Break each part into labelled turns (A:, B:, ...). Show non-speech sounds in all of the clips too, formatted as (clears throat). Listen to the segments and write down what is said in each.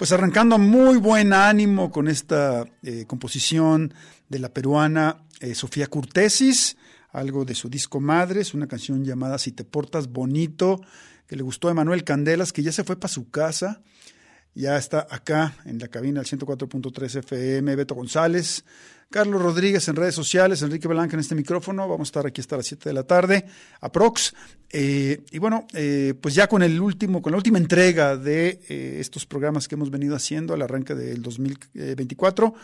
A: Pues arrancando muy buen ánimo con esta eh, composición de la peruana eh, Sofía Curtesis, algo de su disco Madres, una canción llamada Si te portas bonito, que le gustó a Emanuel Candelas, que ya se fue para su casa, ya está acá en la cabina del 104.3 FM, Beto González, Carlos Rodríguez en redes sociales, Enrique Blanca en este micrófono. Vamos a estar aquí hasta las 7 de la tarde, aprox. Eh, y bueno, eh, pues ya con el último, con la última entrega de eh, estos programas que hemos venido haciendo al arranque del 2024,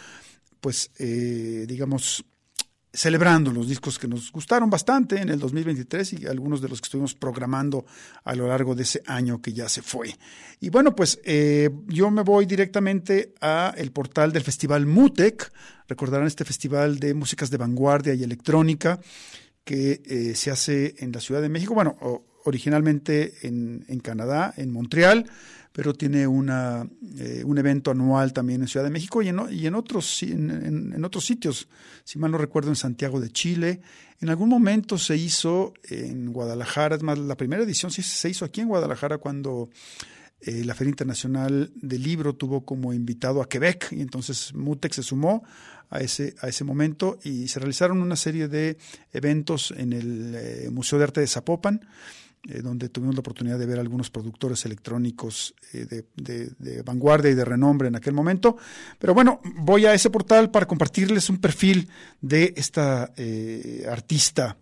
A: pues digamos, celebrando los discos que nos gustaron bastante en el 2023 y algunos de los que estuvimos programando a lo largo de ese año que ya se fue. Y bueno, pues eh, yo me voy directamente a el portal del Festival Mutec. Recordarán este festival de músicas de vanguardia y electrónica que eh, se hace en la Ciudad de México, bueno, originalmente en, en Canadá, en Montreal, pero tiene una, eh, un evento anual también en Ciudad de México y en, otros, en, otros sitios, si mal no recuerdo, en Santiago de Chile. En algún momento se hizo en Guadalajara, es más, la primera edición se hizo aquí en Guadalajara cuando eh, la Feria Internacional del Libro tuvo como invitado a Quebec y entonces Mutex se sumó a ese, a ese momento y se realizaron una serie de eventos en el eh, Museo de Arte de Zapopan eh, donde tuvimos la oportunidad de ver algunos productores electrónicos eh, de, vanguardia y de renombre en aquel momento. Pero bueno, voy a ese portal para compartirles un perfil de esta eh, artista.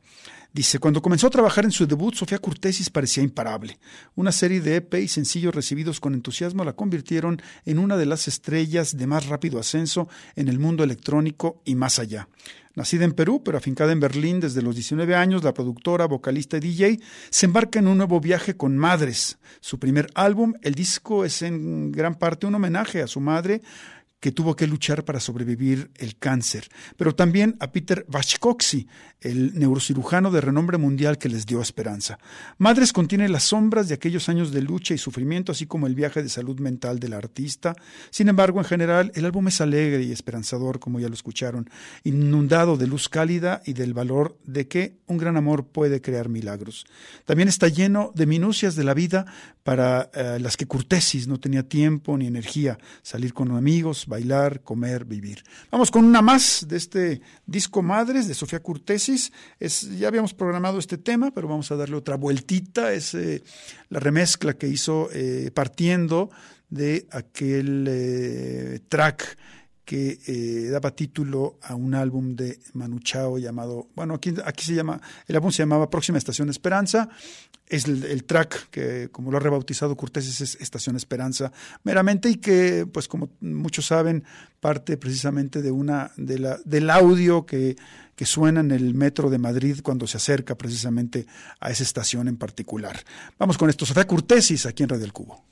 A: Dice, cuando comenzó a trabajar en su debut, Sofía Curtesis parecía imparable. Una serie de EP y sencillos recibidos con entusiasmo la convirtieron en una de las estrellas de más rápido ascenso en el mundo electrónico y más allá. Nacida en Perú, pero afincada en Berlín desde los 19 años, la productora, vocalista y DJ se embarca en un nuevo viaje con Madres. Su primer álbum, el disco es en gran parte un homenaje a su madre, que tuvo que luchar para sobrevivir el cáncer, pero también a Peter Vachkoksi, el neurocirujano de renombre mundial que les dio esperanza. Madres contiene las sombras de aquellos años de lucha y sufrimiento, así como el viaje de salud mental del artista. Sin embargo, en general, el álbum es alegre y esperanzador, como ya lo escucharon, inundado de luz cálida y del valor de que un gran amor puede crear milagros. También está lleno de minucias de la vida para eh, las que Curtesis no tenía tiempo ni energía, salir con amigos, bailar, comer, vivir. Vamos con una más de este disco Madres de Sofía Curtesis. Es, ya habíamos programado este tema, pero vamos a darle otra vueltita. Es eh, la remezcla que hizo eh, partiendo de aquel eh, track que daba título a un álbum de Manu Chao llamado, bueno, aquí, aquí se llama, el álbum se llamaba Próxima Estación Esperanza, es el, track que, como lo ha rebautizado Cortés, es Estación Esperanza meramente y que, pues como muchos saben, parte precisamente de una, de la, del audio que, que suena en el metro de Madrid cuando se acerca precisamente a esa estación en particular. Vamos con esto, Sofía Curtesis aquí en Radio del Cubo.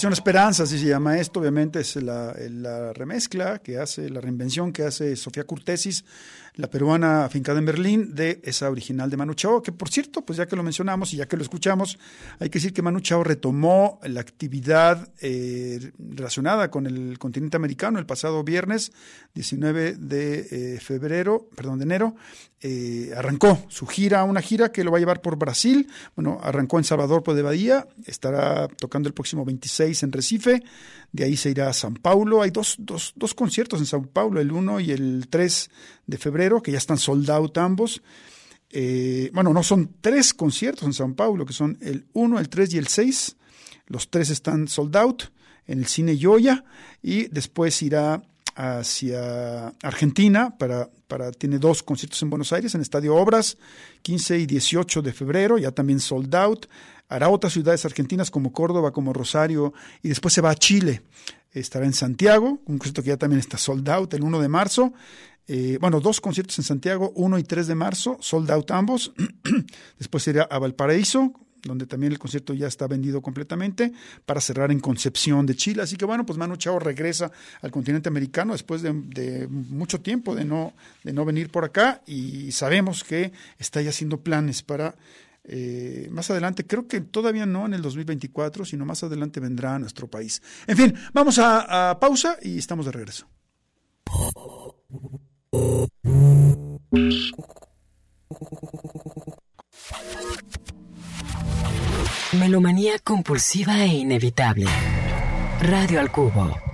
A: Estación Esperanza, así se llama esto, obviamente es la, la, remezcla que hace, la reinvención que hace Sofía Curtesis, la peruana afincada en Berlín, de esa original de Manu Chao, que por cierto, pues ya que lo mencionamos y ya que lo escuchamos, hay que decir que Manu Chao retomó la actividad eh, relacionada con el continente americano el pasado viernes 19 de eh, febrero, perdón, de enero, eh, arrancó su gira, una gira que lo va a llevar por Brasil, bueno, arrancó en Salvador de Bahía, estará tocando el próximo 26 en Recife, de ahí se irá a San Paulo. Hay dos, dos, dos conciertos en San Paulo, el 1 y el 3 de febrero, que ya están sold out ambos. Eh, bueno, no, son tres conciertos en San Paulo, que son el 1, el 3 y el 6. Los tres están sold out en el cine Yoya y después irá hacia Argentina para, para tiene dos conciertos en Buenos Aires en Estadio Obras 15 y 18 de febrero ya también sold out hará otras ciudades argentinas como Córdoba, como Rosario, y después se va a Chile. Estará en Santiago, un concierto que ya también está sold out el 1 de marzo. Eh, bueno, dos conciertos en Santiago, 1 y 3 de marzo, sold out ambos. (clears throat) después irá a Valparaíso, donde también el concierto ya está vendido completamente, para cerrar en Concepción de Chile. Así que bueno, pues Manu Chao regresa al continente americano después de, mucho tiempo de no, de no venir por acá y sabemos que está ya haciendo planes para eh, más adelante, creo que todavía no en el 2024, sino más adelante vendrá a nuestro país. En fin, vamos a, a pausa y estamos de regreso.
B: Melomanía compulsiva e inevitable. Radio al Cubo.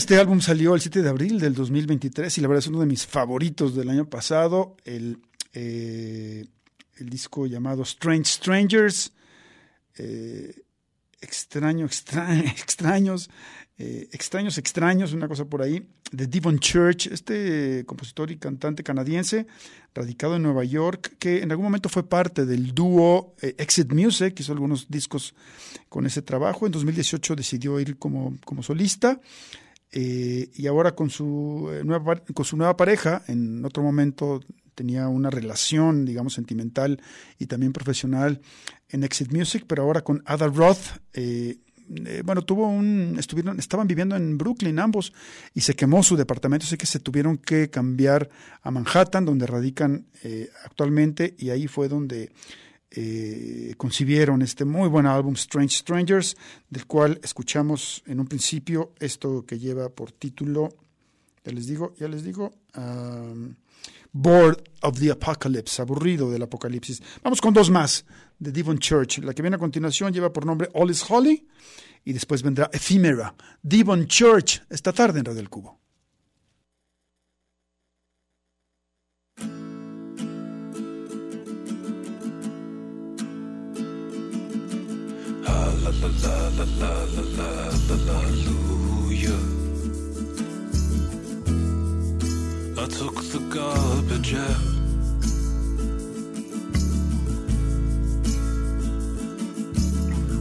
A: Este álbum salió el 7 de abril del 2023 y la verdad es uno de mis favoritos del año pasado, el, eh, el disco llamado Strange Strangers, eh, extraño, extra, (laughs) extraños, eh, extraños, extraños, una cosa por ahí, de Devon Church, este compositor y cantante canadiense, radicado en Nueva York, que en algún momento fue parte del dúo eh, Exit Music, hizo algunos discos con ese trabajo. En 2018 decidió ir como, como solista. Eh, y ahora con su, eh, nueva, con su nueva pareja, en otro momento tenía una relación, digamos, sentimental y también profesional en Exit Music, pero ahora con Ada Roth, eh, eh, bueno, tuvo un, estuvieron, estaban viviendo en Brooklyn ambos y se quemó su departamento, así que se tuvieron que cambiar a Manhattan, donde radican eh, actualmente, y ahí fue donde eh, concibieron este muy buen álbum Strange Strangers, del cual escuchamos en un principio esto que lleva por título, ya les digo, ya les digo, um, Bored of the Apocalypse, aburrido del apocalipsis. Vamos con dos más de Devon Church. La que viene a continuación lleva por nombre All is Holy y después vendrá Ephemera. Devon Church, esta tarde en Radio del Cubo.
B: I took the garbage out.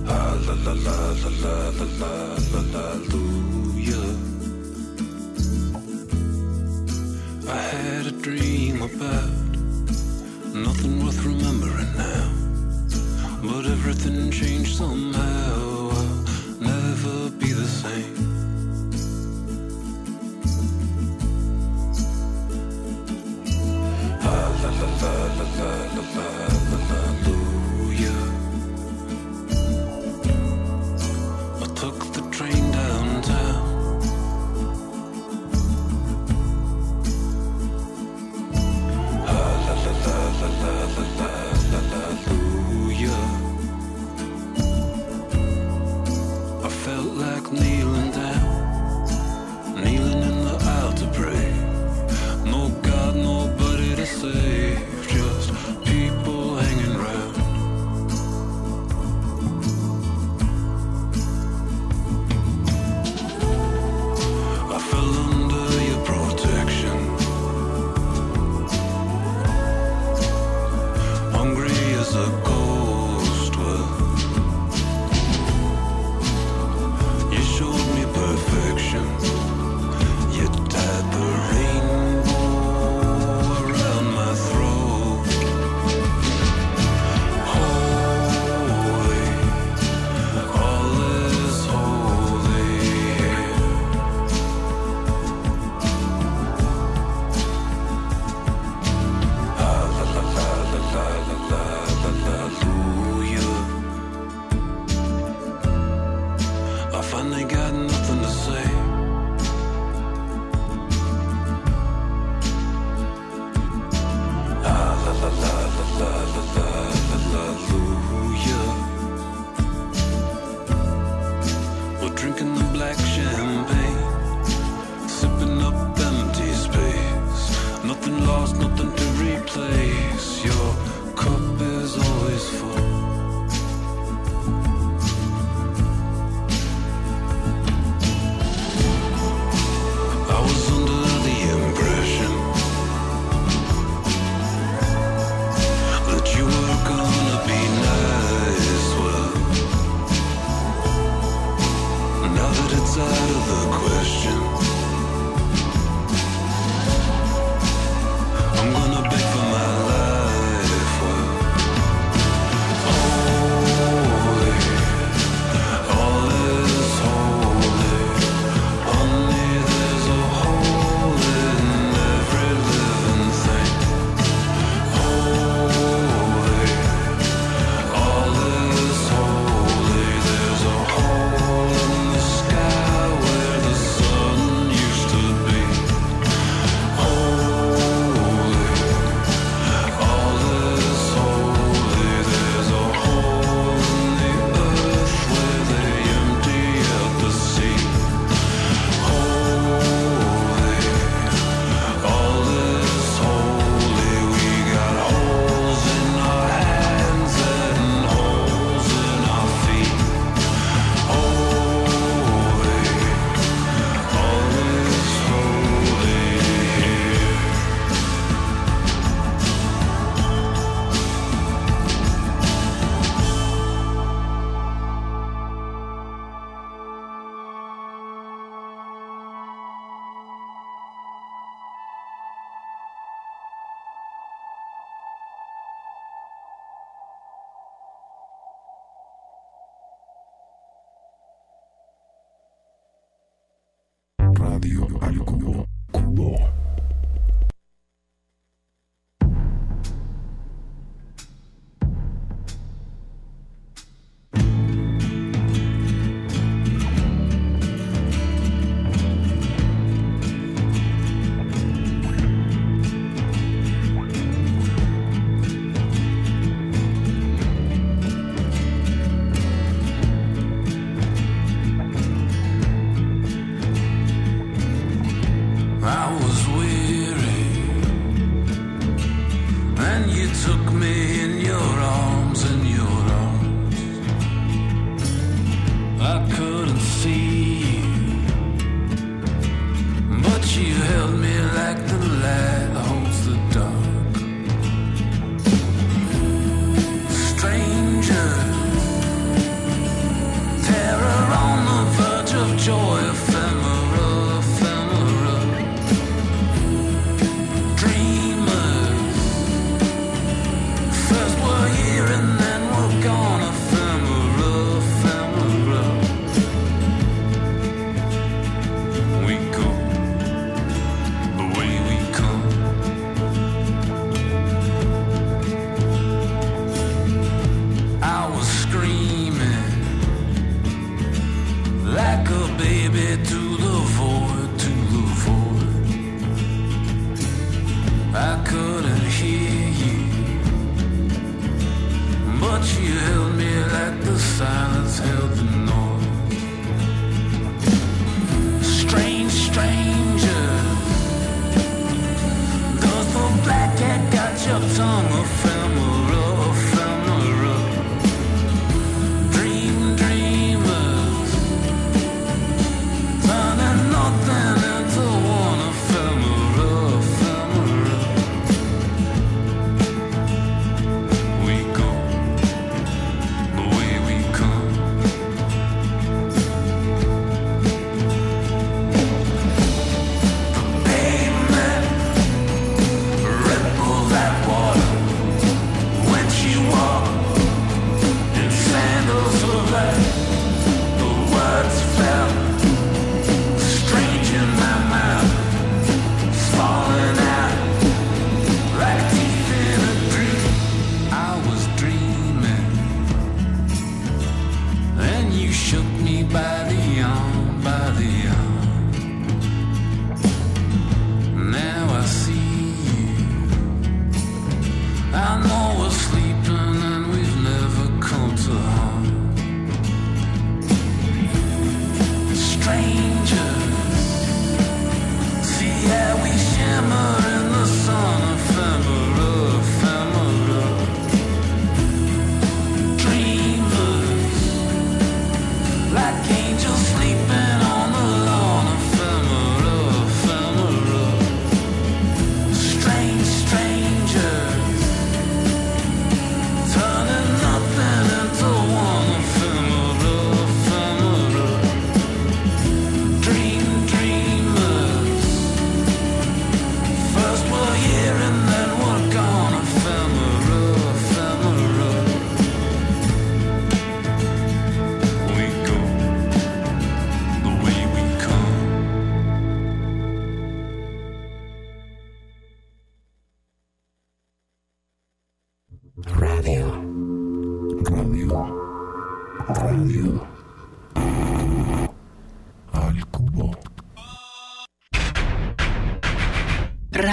B: Hallelujah. I had a dream about nothing worth remembering now. But everything changed somehow. I'll never be the same.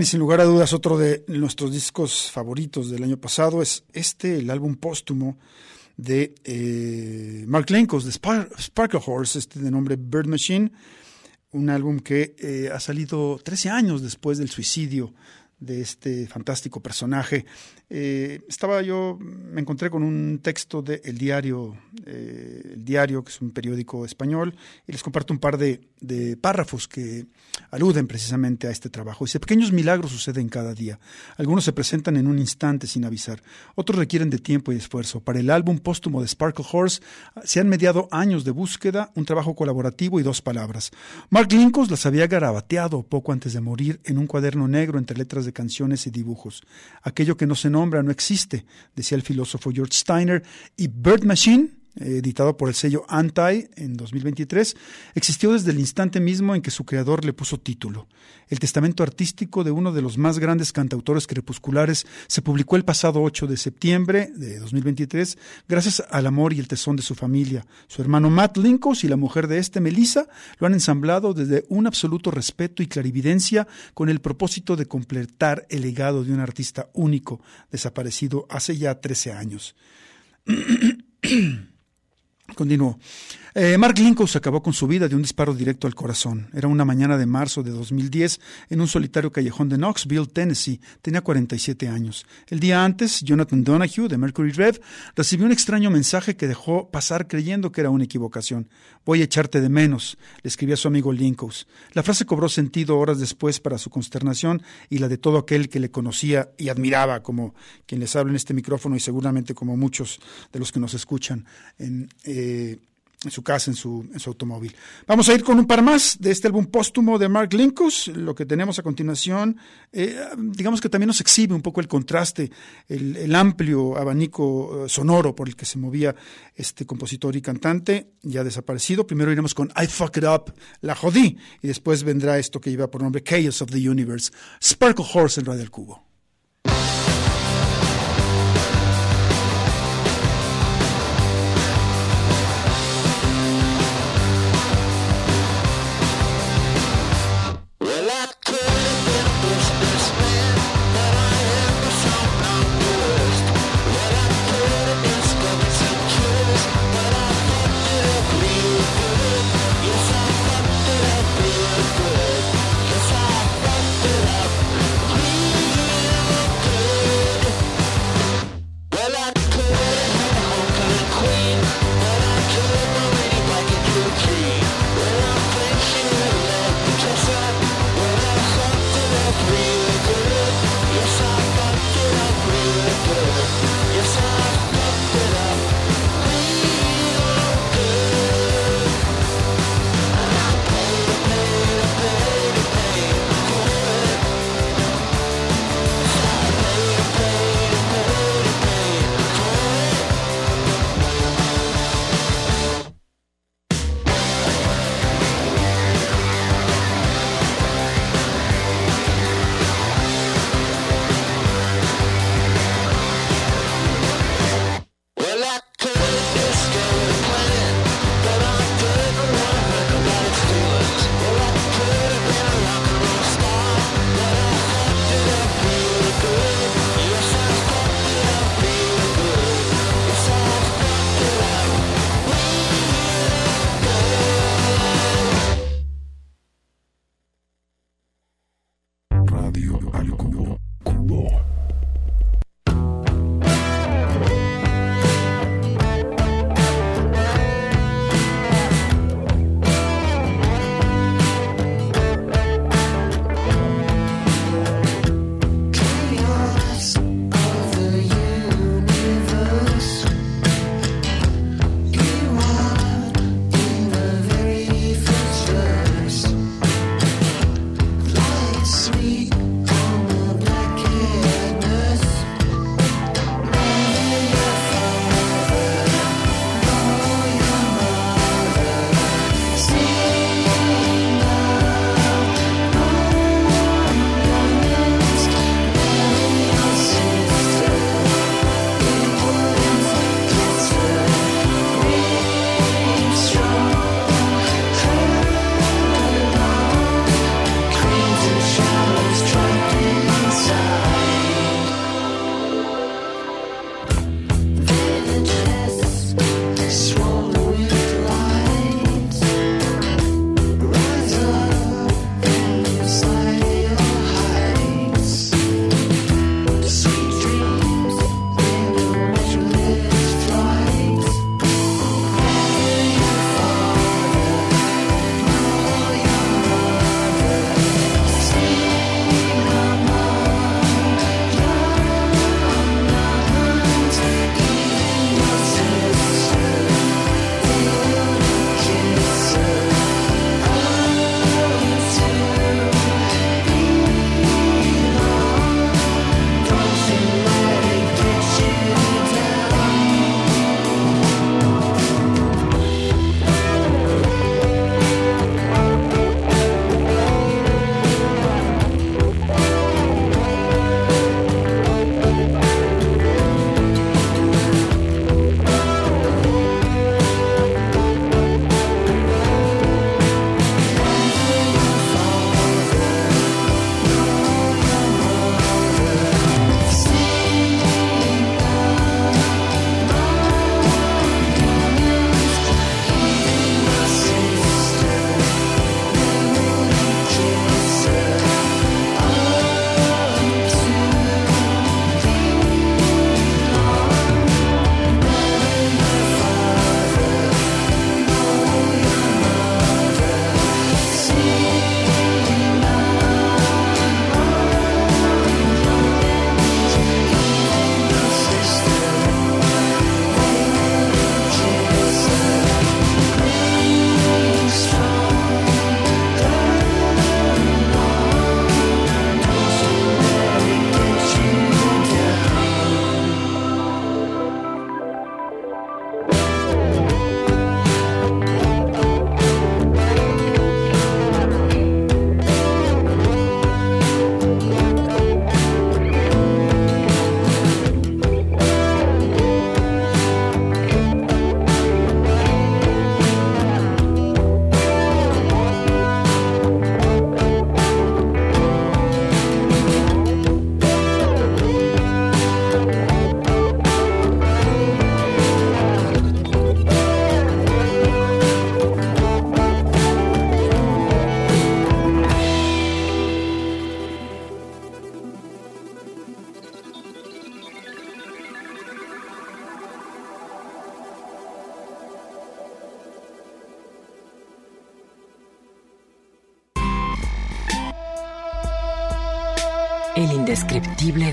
A: Y sin lugar a dudas, otro de nuestros discos favoritos del año pasado es este, el álbum póstumo de eh, Mark Lenkos, de Spar- Sparkle Horse, este de nombre Bird Machine, un álbum que eh, ha salido 13 años después del suicidio de este fantástico personaje. Eh, estaba yo, me encontré con un texto de El Diario, eh, El Diario, que es un periódico español, y les comparto un par de, de párrafos que aluden precisamente a este trabajo. Dice, pequeños milagros suceden cada día. Algunos se presentan en un instante sin avisar. Otros requieren de tiempo y esfuerzo. Para el álbum póstumo de Sparkle Horse se han mediado años de búsqueda, un trabajo colaborativo y dos palabras. Mark Linkos las había garabateado poco antes de morir en un cuaderno negro entre letras de canciones y dibujos. Aquello que no se no existe, decía el filósofo George Steiner, y Bird Machine, editado por el sello Anti en 2023, existió desde el instante mismo en que su creador le puso título. El testamento artístico de uno de los más grandes cantautores crepusculares se publicó el pasado 8 de septiembre de 2023 gracias al amor y el tesón de su familia. Su hermano Matt Linkos y la mujer de este, Melissa, lo han ensamblado desde un absoluto respeto y clarividencia con el propósito de completar el legado de un artista único, desaparecido hace ya 13 años. (clears throat) Continuó. Eh, Mark Linkous acabó con su vida de un disparo directo al corazón. Era una mañana de marzo de 2010 en un solitario callejón de Knoxville, Tennessee. Tenía 47 años. El día antes, Jonathan Donahue, de Mercury Rev, recibió un extraño mensaje que dejó pasar creyendo que era una equivocación. Voy a echarte de menos, le escribió a su amigo Linkous. La frase cobró sentido horas después para su consternación y la de todo aquel que le conocía y admiraba, como quien les habla en este micrófono y seguramente como muchos de los que nos escuchan en, eh, en su casa, en su, automóvil. Vamos a ir con un par más de este álbum póstumo de Mark Linkous. Lo que tenemos a continuación, eh, digamos que también nos exhibe un poco el contraste, el, amplio abanico eh, sonoro por el que se movía este compositor y cantante, ya desaparecido. Primero iremos con I Fuck It Up, La Jodí, y después vendrá esto que lleva por nombre Chaos of the Universe, Sparkle Horse en Radio del Cubo.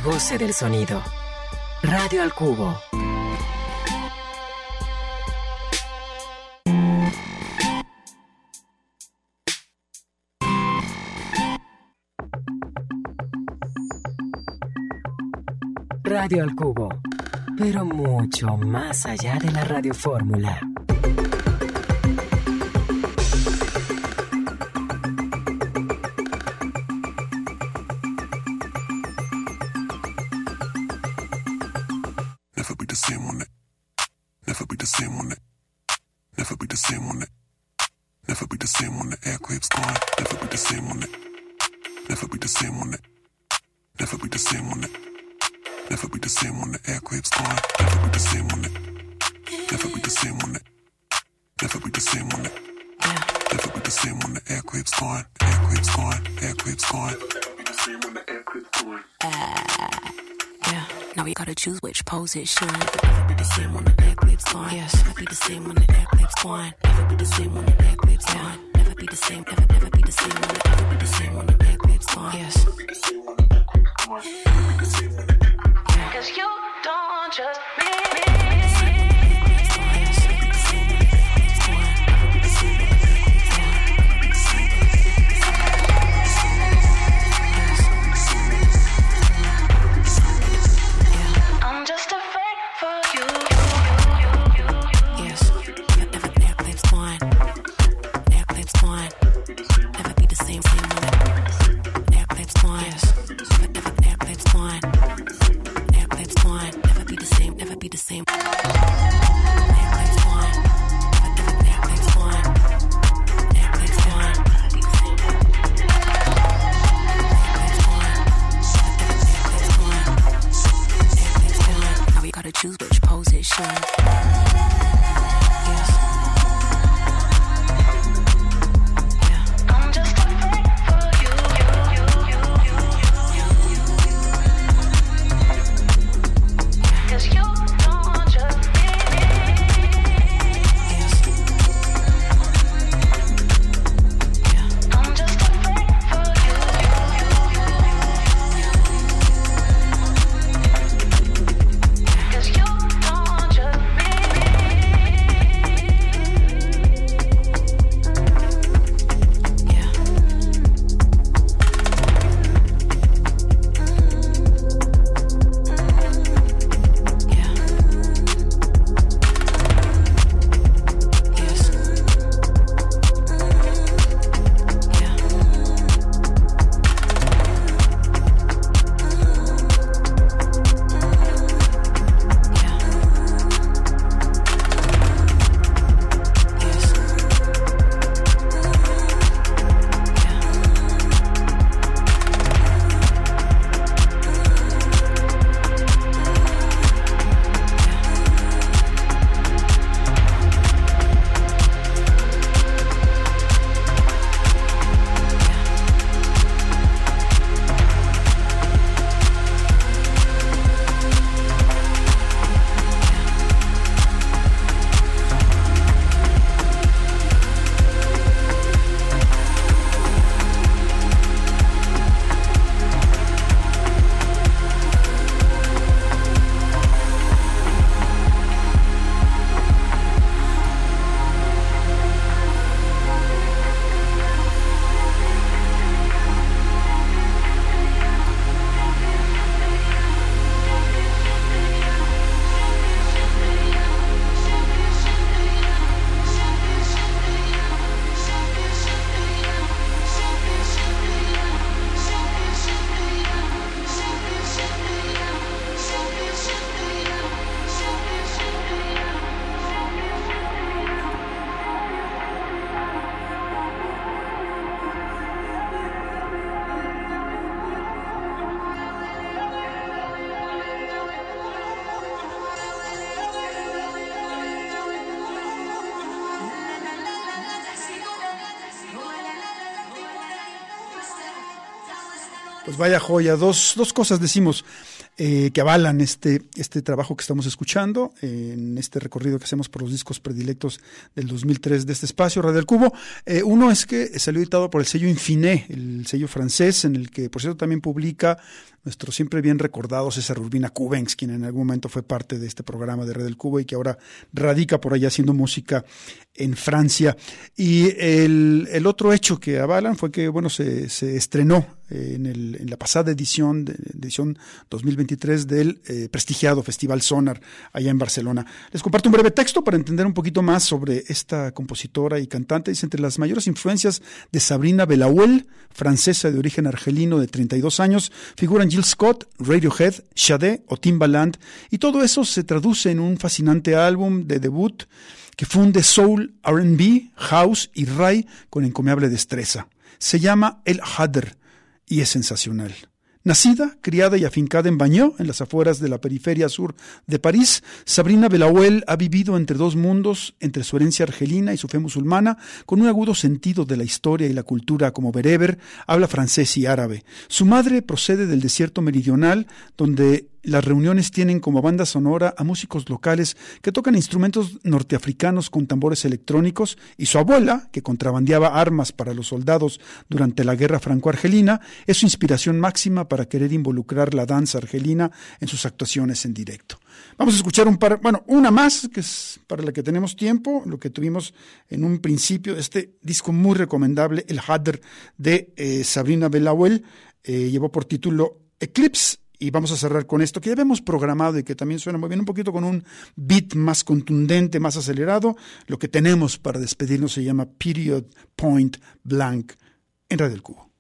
B: goce del sonido. Radio al Cubo. Radio al Cubo, pero mucho más allá de la radiofórmula.
C: how to choose which pose it should. Never be the same when the back lips on. Yes. Never be the same when the back lips on. Never be the same when the back lips yeah. on. Never be the same. Never, never be the same when the back lips bite. Yes. never be the same when the back lips on. Yes.
D: Cause you don't just me.
A: Pues vaya joya, dos, dos cosas decimos eh, que avalan este, este trabajo que estamos escuchando en este recorrido que hacemos por los discos predilectos del 2003 de este espacio, Radio del Cubo. Eh, uno es que salió editado por el sello Infiné, el sello francés, en el que, por cierto, también publica nuestro siempre bien recordado César Urbina Cubens, quien en algún momento fue parte de este programa de Red del Cubo y que ahora radica por allá haciendo música en Francia. Y el, el otro hecho que avalan fue que, bueno, se, se estrenó en, la pasada edición, edición 2023 del eh, prestigiado Festival Sonar allá en Barcelona. Les comparto un breve texto para entender un poquito más sobre esta compositora y cantante. Dice, entre las mayores influencias de Sabrina Belaouel, francesa de origen argelino de 32 años, figuran Jill Scott, Radiohead, Sade o Timbaland, y todo eso se traduce en un fascinante álbum de debut que funde soul, RB, house y ray con encomiable destreza. Se llama El Hadr y es sensacional. Nacida, criada y afincada en Bagneux, en las afueras de la periferia sur de París, Sabrina Belaouel ha vivido entre dos mundos, entre su herencia argelina y su fe musulmana, con un agudo sentido de la historia y la cultura como bereber, habla francés y árabe. Su madre procede del desierto meridional, donde las reuniones tienen como banda sonora a músicos locales que tocan instrumentos norteafricanos con tambores electrónicos y su abuela, que contrabandeaba armas para los soldados durante la guerra franco-argelina, es su inspiración máxima para querer involucrar la danza argelina en sus actuaciones en directo. Vamos a escuchar un par, bueno, una más, que es para la que tenemos tiempo, lo que tuvimos en un principio, este disco muy recomendable, el Hadr de eh, Sabrina Belaouel, eh, llevó por título Eclipse y vamos a cerrar con esto que ya habíamos programado y que también suena muy bien, un poquito con un beat más contundente, más acelerado. Lo que tenemos para despedirnos se llama Period Point Blank en Radio del Cubo.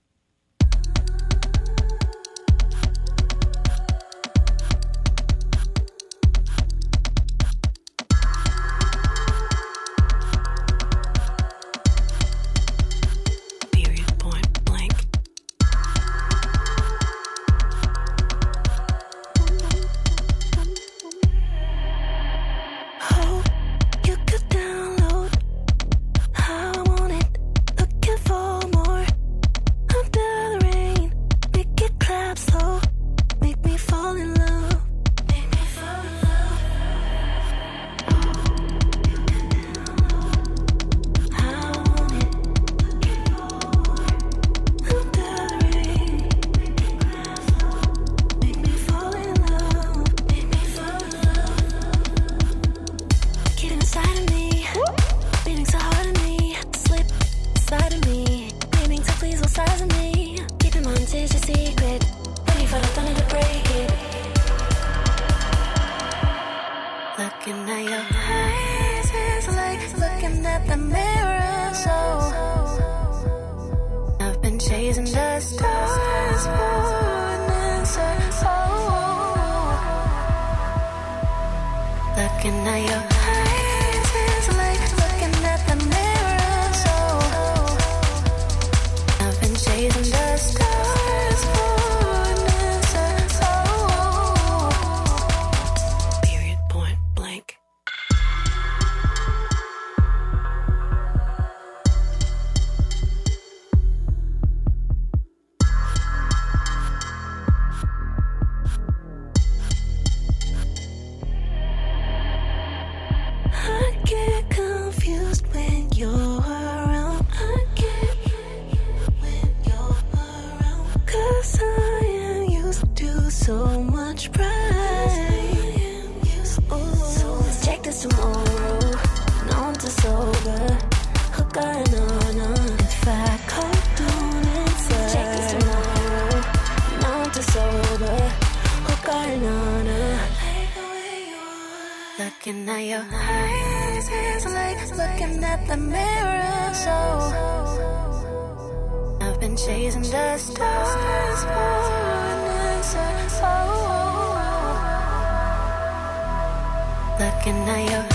E: looking at
F: you.